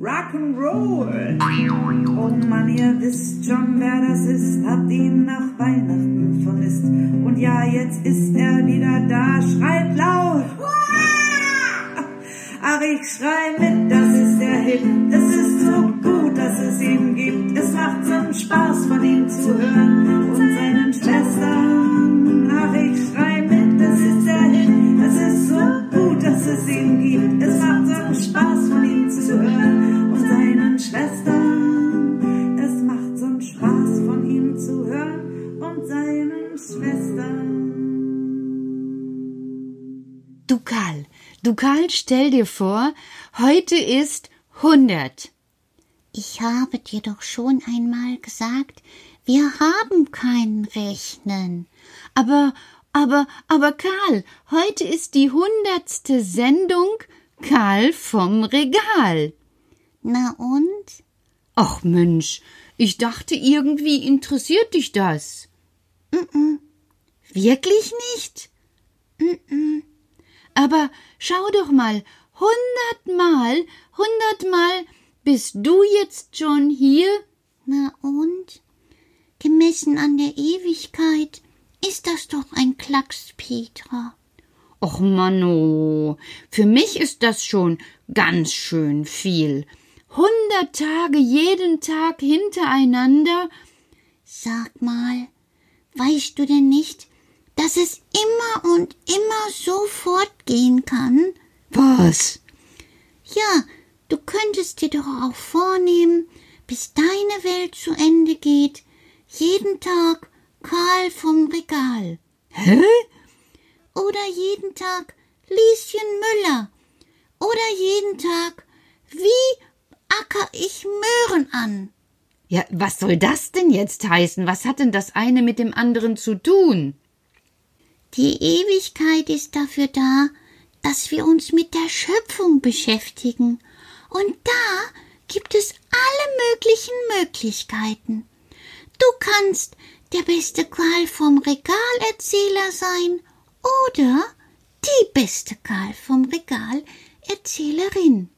Rock'n'Roll. Oh Mann, ihr wisst schon, wer das ist, habt ihn nach Weihnachten vermisst. Und ja, jetzt ist er wieder da, schreit laut. Ach, ich schrei mit, das ist der Hit. Es ist so gut, dass es ihn gibt. Es macht so Spaß, von ihm zu hören und seinen Schwestern. Karl, du Karl, stell dir vor, heute ist 100. Ich habe dir doch schon einmal gesagt, wir haben kein Rechnen. Aber, aber, aber Karl, heute ist die hundertste Sendung Karl vom Regal. Na und? Ach Mensch, ich dachte irgendwie interessiert dich das. Mm -mm. Wirklich nicht? Mm Aber schau doch mal, hundertmal, hundertmal bist du jetzt schon hier? Na und? Gemessen an der Ewigkeit ist das doch ein Klacks, Petra. Och Manno, für mich ist das schon ganz schön viel. Hundert Tage jeden Tag hintereinander. Sag mal, weißt du denn nicht, dass es immer und immer so fortgehen kann? Was? Ja, du könntest dir doch auch vornehmen, bis deine Welt zu Ende geht, jeden Tag Karl vom Regal. Hä? Oder jeden Tag Lieschen Müller. Oder jeden Tag Wie acker ich Möhren an. Ja, was soll das denn jetzt heißen? Was hat denn das eine mit dem anderen zu tun? Die Ewigkeit ist dafür da, dass wir uns mit der Schöpfung beschäftigen. Und da gibt es alle möglichen Möglichkeiten. Du kannst der beste Karl vom Regalerzähler sein oder die beste Karl vom Regalerzählerin.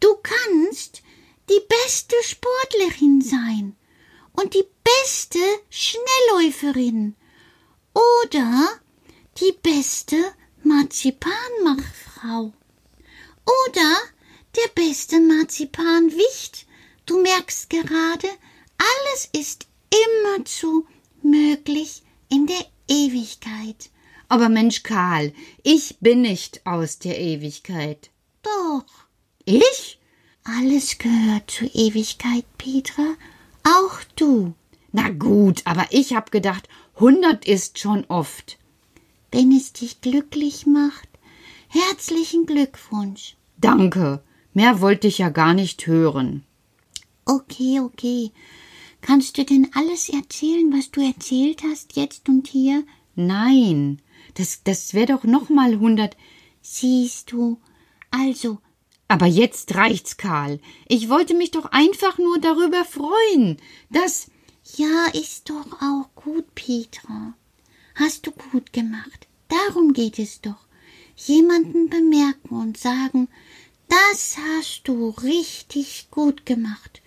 Du kannst die beste Sportlerin sein und die beste Schnellläuferin oder die beste Marzipanmachfrau oder der beste Marzipanwicht. Du merkst gerade, alles ist immerzu möglich in der Ewigkeit. Aber Mensch, Karl, ich bin nicht aus der Ewigkeit. Doch, Ich? alles gehört zur Ewigkeit, Petra, auch du. Na gut, aber ich hab gedacht, hundert ist schon oft. Wenn es dich glücklich macht, herzlichen Glückwunsch. Danke. Mehr wollte ich ja gar nicht hören. Okay, okay. Kannst du denn alles erzählen, was du erzählt hast, jetzt und hier? Nein, das, das wär doch noch mal hundert. Siehst du, also, Aber jetzt reicht's, Karl. Ich wollte mich doch einfach nur darüber freuen, dass. Ja, ist doch auch gut, Petra. Hast du gut gemacht. Darum geht es doch. Jemanden bemerken und sagen, das hast du richtig gut gemacht.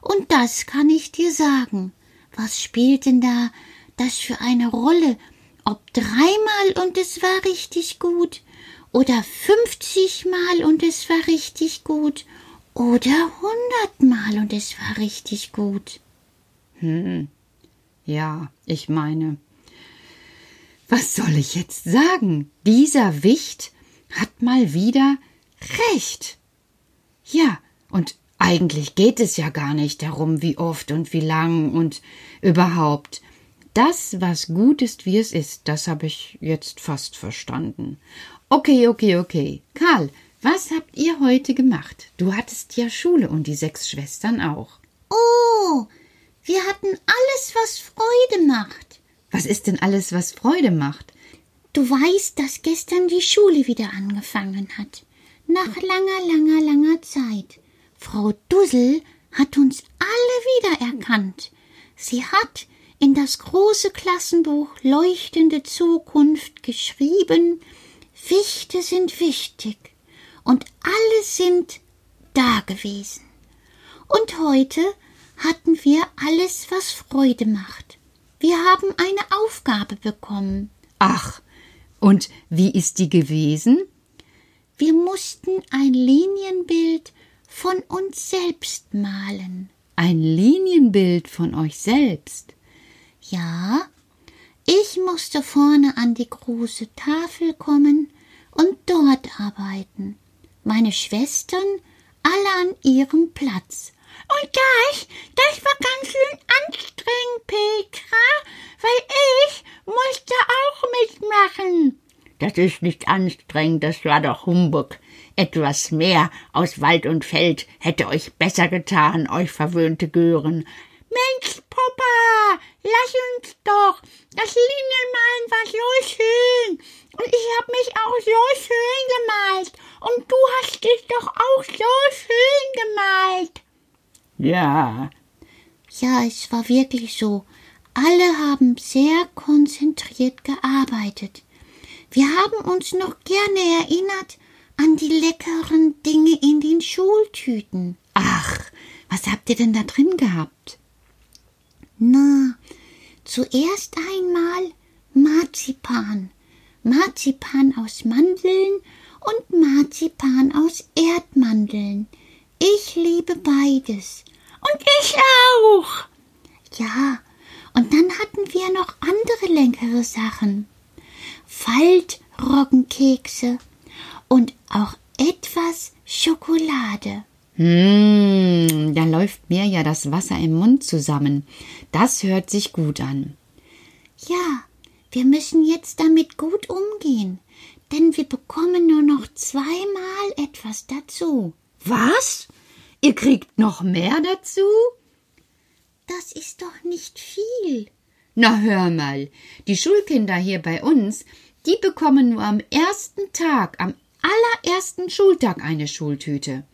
Und das kann ich dir sagen. Was spielt denn da das für eine Rolle, ob dreimal und es war richtig gut oder fünfzigmal und es war richtig gut oder hundertmal und es war richtig gut. Hm. Ja, ich meine, was soll ich jetzt sagen? Dieser Wicht hat mal wieder recht. Ja, und eigentlich geht es ja gar nicht darum, wie oft und wie lang und überhaupt. Das, was gut ist, wie es ist, das habe ich jetzt fast verstanden. Okay, okay, okay. Karl, was habt ihr heute gemacht? Du hattest ja Schule und die sechs Schwestern auch. Oh, wir hatten alles, was Freude macht. Was ist denn alles, was Freude macht? Du weißt, dass gestern die Schule wieder angefangen hat. Nach langer, langer, langer Zeit. Frau Dussel hat uns alle wiedererkannt. Sie hat in das große Klassenbuch Leuchtende Zukunft geschrieben, Wichte sind wichtig und alle sind da gewesen. Und heute hatten wir alles, was Freude macht. Wir haben eine Aufgabe bekommen. Ach, und wie ist die gewesen? Wir mussten ein Linienbild von uns selbst malen. Ein Linienbild von euch selbst? Ja, ich musste vorne an die große Tafel kommen und dort arbeiten. Meine Schwestern alle an ihrem Platz. Und das, das war ganz schön anstrengend, Petra, weil ich musste auch mitmachen. Das ist nicht anstrengend, das war doch Humbug. Etwas mehr aus Wald und Feld hätte euch besser getan, euch verwöhnte Gören. Mensch, Papa, lass uns doch. Das Linienmalen war so schön. Und ich hab mich auch so schön gemalt. Und du hast dich doch auch so schön gemalt. Ja. Ja, es war wirklich so. Alle haben sehr konzentriert gearbeitet. Wir haben uns noch gerne erinnert an die leckeren Dinge in den Schultüten. Ach, was habt ihr denn da drin gehabt? Na, zuerst einmal Marzipan. Marzipan aus Mandeln und Marzipan aus Erdmandeln. Ich liebe beides. Und ich auch. Ja, und dann hatten wir noch andere leckere Sachen. Faltroggenkekse und auch etwas Schokolade. Hm, da läuft mir ja das Wasser im Mund zusammen. Das hört sich gut an. Ja, wir müssen jetzt damit gut umgehen, denn wir bekommen nur noch zweimal etwas dazu. Was? Ihr kriegt noch mehr dazu? Das ist doch nicht viel. Na hör mal, die Schulkinder hier bei uns, die bekommen nur am ersten Tag, am allerersten Schultag eine Schultüte.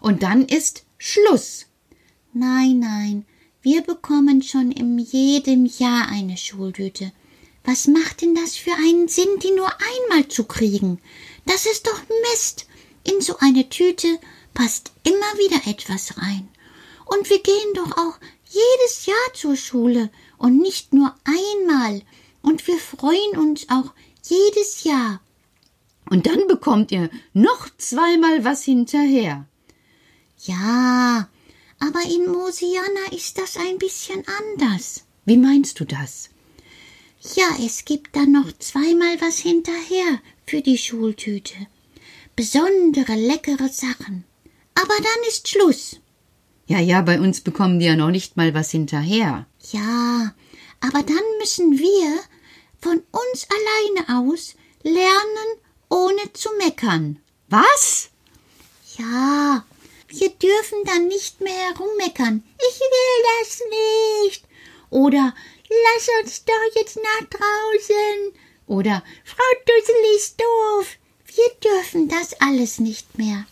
Und dann ist Schluss. Nein, nein, wir bekommen schon in jedem Jahr eine Schultüte. Was macht denn das für einen Sinn, die nur einmal zu kriegen? Das ist doch Mist. In so eine Tüte passt immer wieder etwas rein. Und wir gehen doch auch jedes Jahr zur Schule und nicht nur einmal. Und wir freuen uns auch jedes Jahr. Und dann bekommt ihr noch zweimal was hinterher. Ja, aber in Mosiana ist das ein bisschen anders. Wie meinst du das? Ja, es gibt dann noch zweimal was hinterher für die Schultüte. Besondere leckere Sachen. Aber dann ist Schluss. Ja, ja, bei uns bekommen die ja noch nicht mal was hinterher. Ja, aber dann müssen wir von uns alleine aus lernen, ohne zu meckern. Was? Ja, wir dürfen dann nicht mehr herummeckern. Ich will das nicht. Oder lass uns doch jetzt nach draußen. Oder Frau Dussel ist doof. Wir dürfen das alles nicht mehr.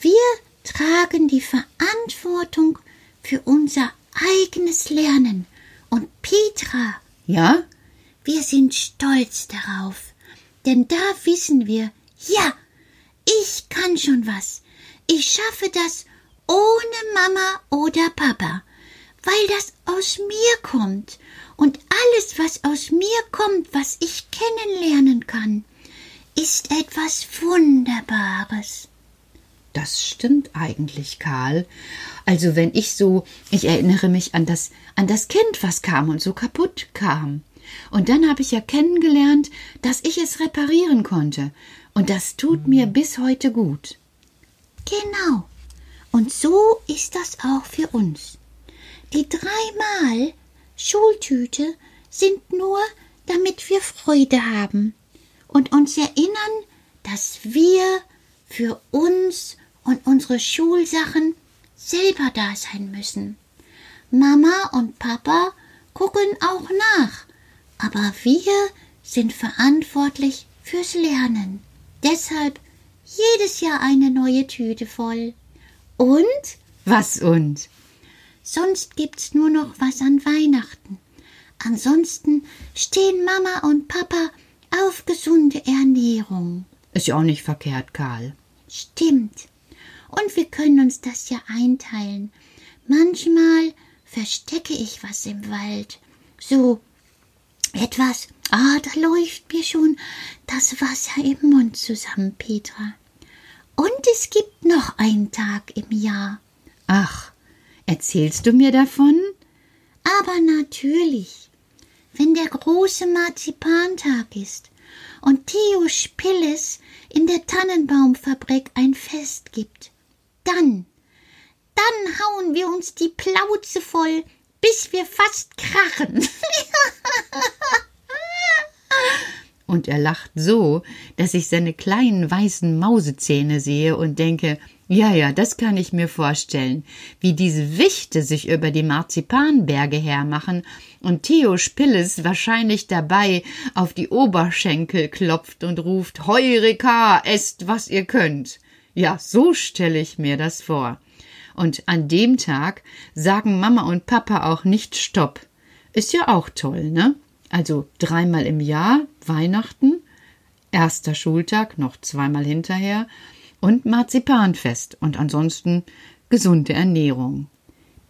Wir tragen die Verantwortung für unser eigenes Lernen. Und Petra, Ja? wir sind stolz darauf, denn da wissen wir, ja, ich kann schon was. Ich schaffe das ohne Mama oder Papa, weil das aus mir kommt. Und alles, was aus mir kommt, was ich kennenlernen kann, ist etwas Wunderbares. Das stimmt eigentlich, Karl. Also wenn ich so, ich erinnere mich an das, an das Kind, was kam und so kaputt kam. Und dann habe ich ja kennengelernt, dass ich es reparieren konnte. Und das tut mir bis heute gut. Genau. Und so ist das auch für uns. Die dreimal Schultüte sind nur, damit wir Freude haben und uns erinnern, dass wir für uns und unsere Schulsachen selber da sein müssen. Mama und Papa gucken auch nach, aber wir sind verantwortlich fürs Lernen. Deshalb jedes Jahr eine neue Tüte voll. Und? Was und? Sonst gibt's nur noch was an Weihnachten. Ansonsten stehen Mama und Papa auf gesunde Ernährung. Ist ja auch nicht verkehrt, Karl. Stimmt. Und wir können uns das ja einteilen. Manchmal verstecke ich was im Wald. So etwas. Ah, da läuft mir schon das Wasser im Mund zusammen, Petra. Und es gibt noch einen Tag im Jahr. Ach, erzählst du mir davon? Aber natürlich. Wenn der große Marzipantag ist und Theo Spilles in der Tannenbaumfabrik ein Fest gibt, dann, dann hauen wir uns die Plauze voll, bis wir fast krachen. und er lacht so, dass ich seine kleinen weißen Mausezähne sehe und denke, ja, ja, das kann ich mir vorstellen, wie diese Wichte sich über die Marzipanberge hermachen und Theo Spilles wahrscheinlich dabei auf die Oberschenkel klopft und ruft Heureka, esst, was ihr könnt. Ja, so stelle ich mir das vor. Und an dem Tag sagen Mama und Papa auch nicht Stopp. Ist ja auch toll, ne? Also dreimal im Jahr Weihnachten, erster Schultag, noch zweimal hinterher und Marzipanfest und ansonsten gesunde Ernährung.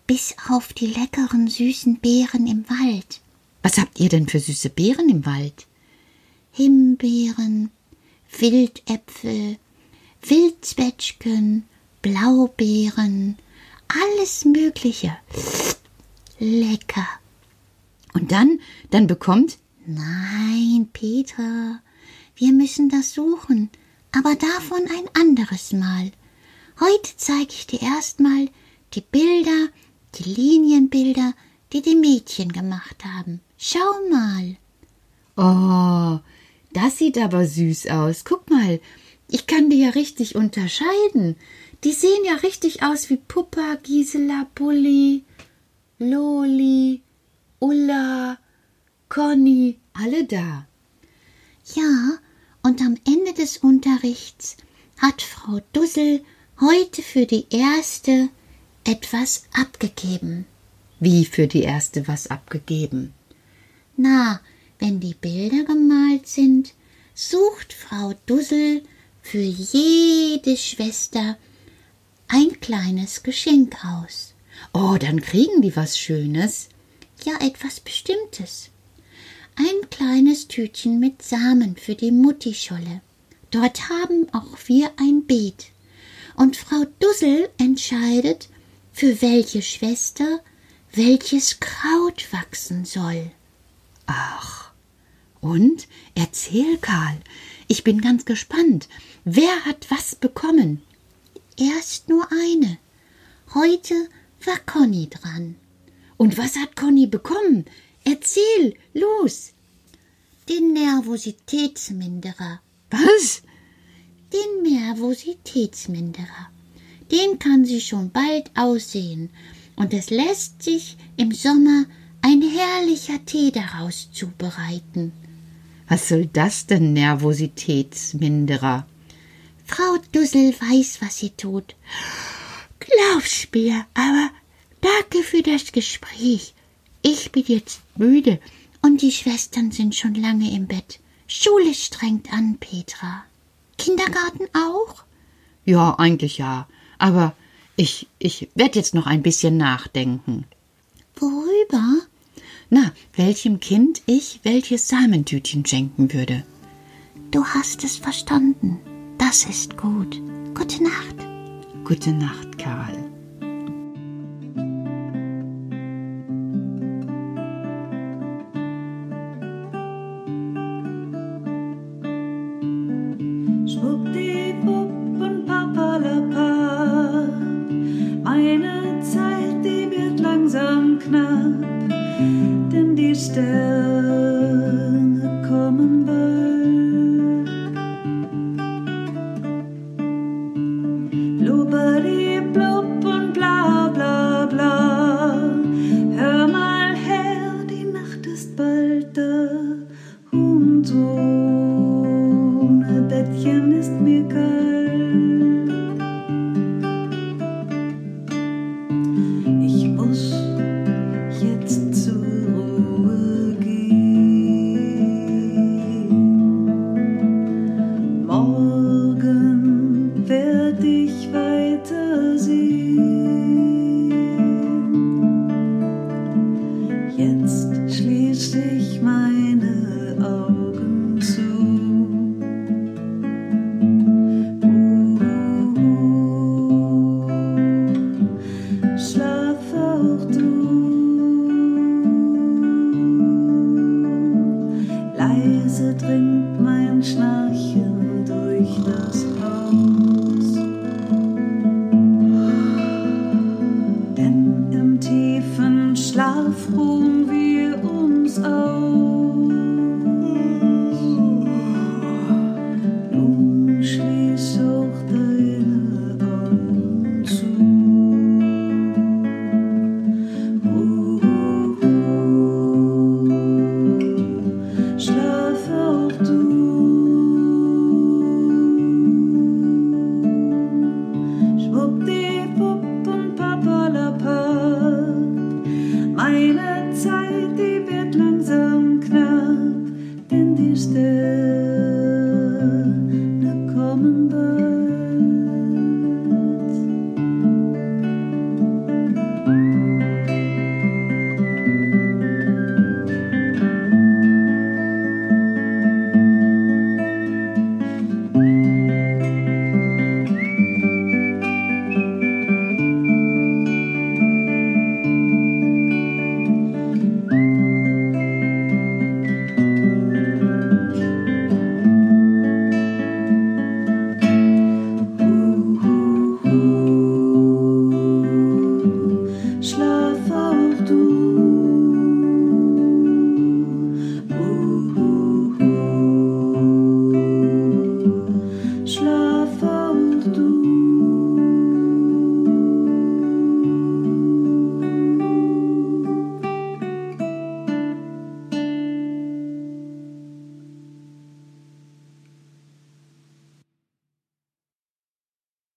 Bis auf die leckeren süßen Beeren im Wald. Was habt ihr denn für süße Beeren im Wald? Himbeeren, Wildäpfel, Wildzwetschgen, Blaubeeren, alles Mögliche. Lecker. Und dann, dann bekommt. Nein, Peter, wir müssen das suchen, aber davon ein anderes Mal. Heute zeige ich dir erstmal die Bilder, die Linienbilder, die die Mädchen gemacht haben. Schau mal. Oh, das sieht aber süß aus. Guck mal, ich kann die ja richtig unterscheiden. Die sehen ja richtig aus wie Puppa, Gisela, Pulli, Loli, Ulla, Conny, alle da. Ja, und am Ende des Unterrichts hat Frau Dussel heute für die erste etwas abgegeben. Wie für die erste was abgegeben? Na, wenn die Bilder gemalt sind, sucht Frau Dussel für jede Schwester ein kleines Geschenk aus. Oh, dann kriegen die was Schönes ja etwas Bestimmtes. Ein kleines Tütchen mit Samen für die Muttischolle. Dort haben auch wir ein Beet. Und Frau Dussel entscheidet, für welche Schwester welches Kraut wachsen soll. Ach, und erzähl, Karl, ich bin ganz gespannt. Wer hat was bekommen? Erst nur eine. Heute war Conny dran. Und was hat Conny bekommen? Erzähl, los. Den Nervositätsminderer. Was? Den Nervositätsminderer. Den kann sie schon bald aussehen. Und es lässt sich im Sommer ein herrlicher Tee daraus zubereiten. Was soll das denn, Nervositätsminderer? Frau Dussel weiß, was sie tut. Glaub's mir, aber danke für das Gespräch. Ich bin jetzt müde und die Schwestern sind schon lange im Bett. Schule strengt an, Petra. Kindergarten auch? Ja, eigentlich ja. Aber ich, ich werde jetzt noch ein bisschen nachdenken. Worüber? na, welchem Kind ich welches Samentütchen schenken würde. Du hast es verstanden. Das ist gut. Gute Nacht. Gute Nacht, Karl. still. Oh. inside the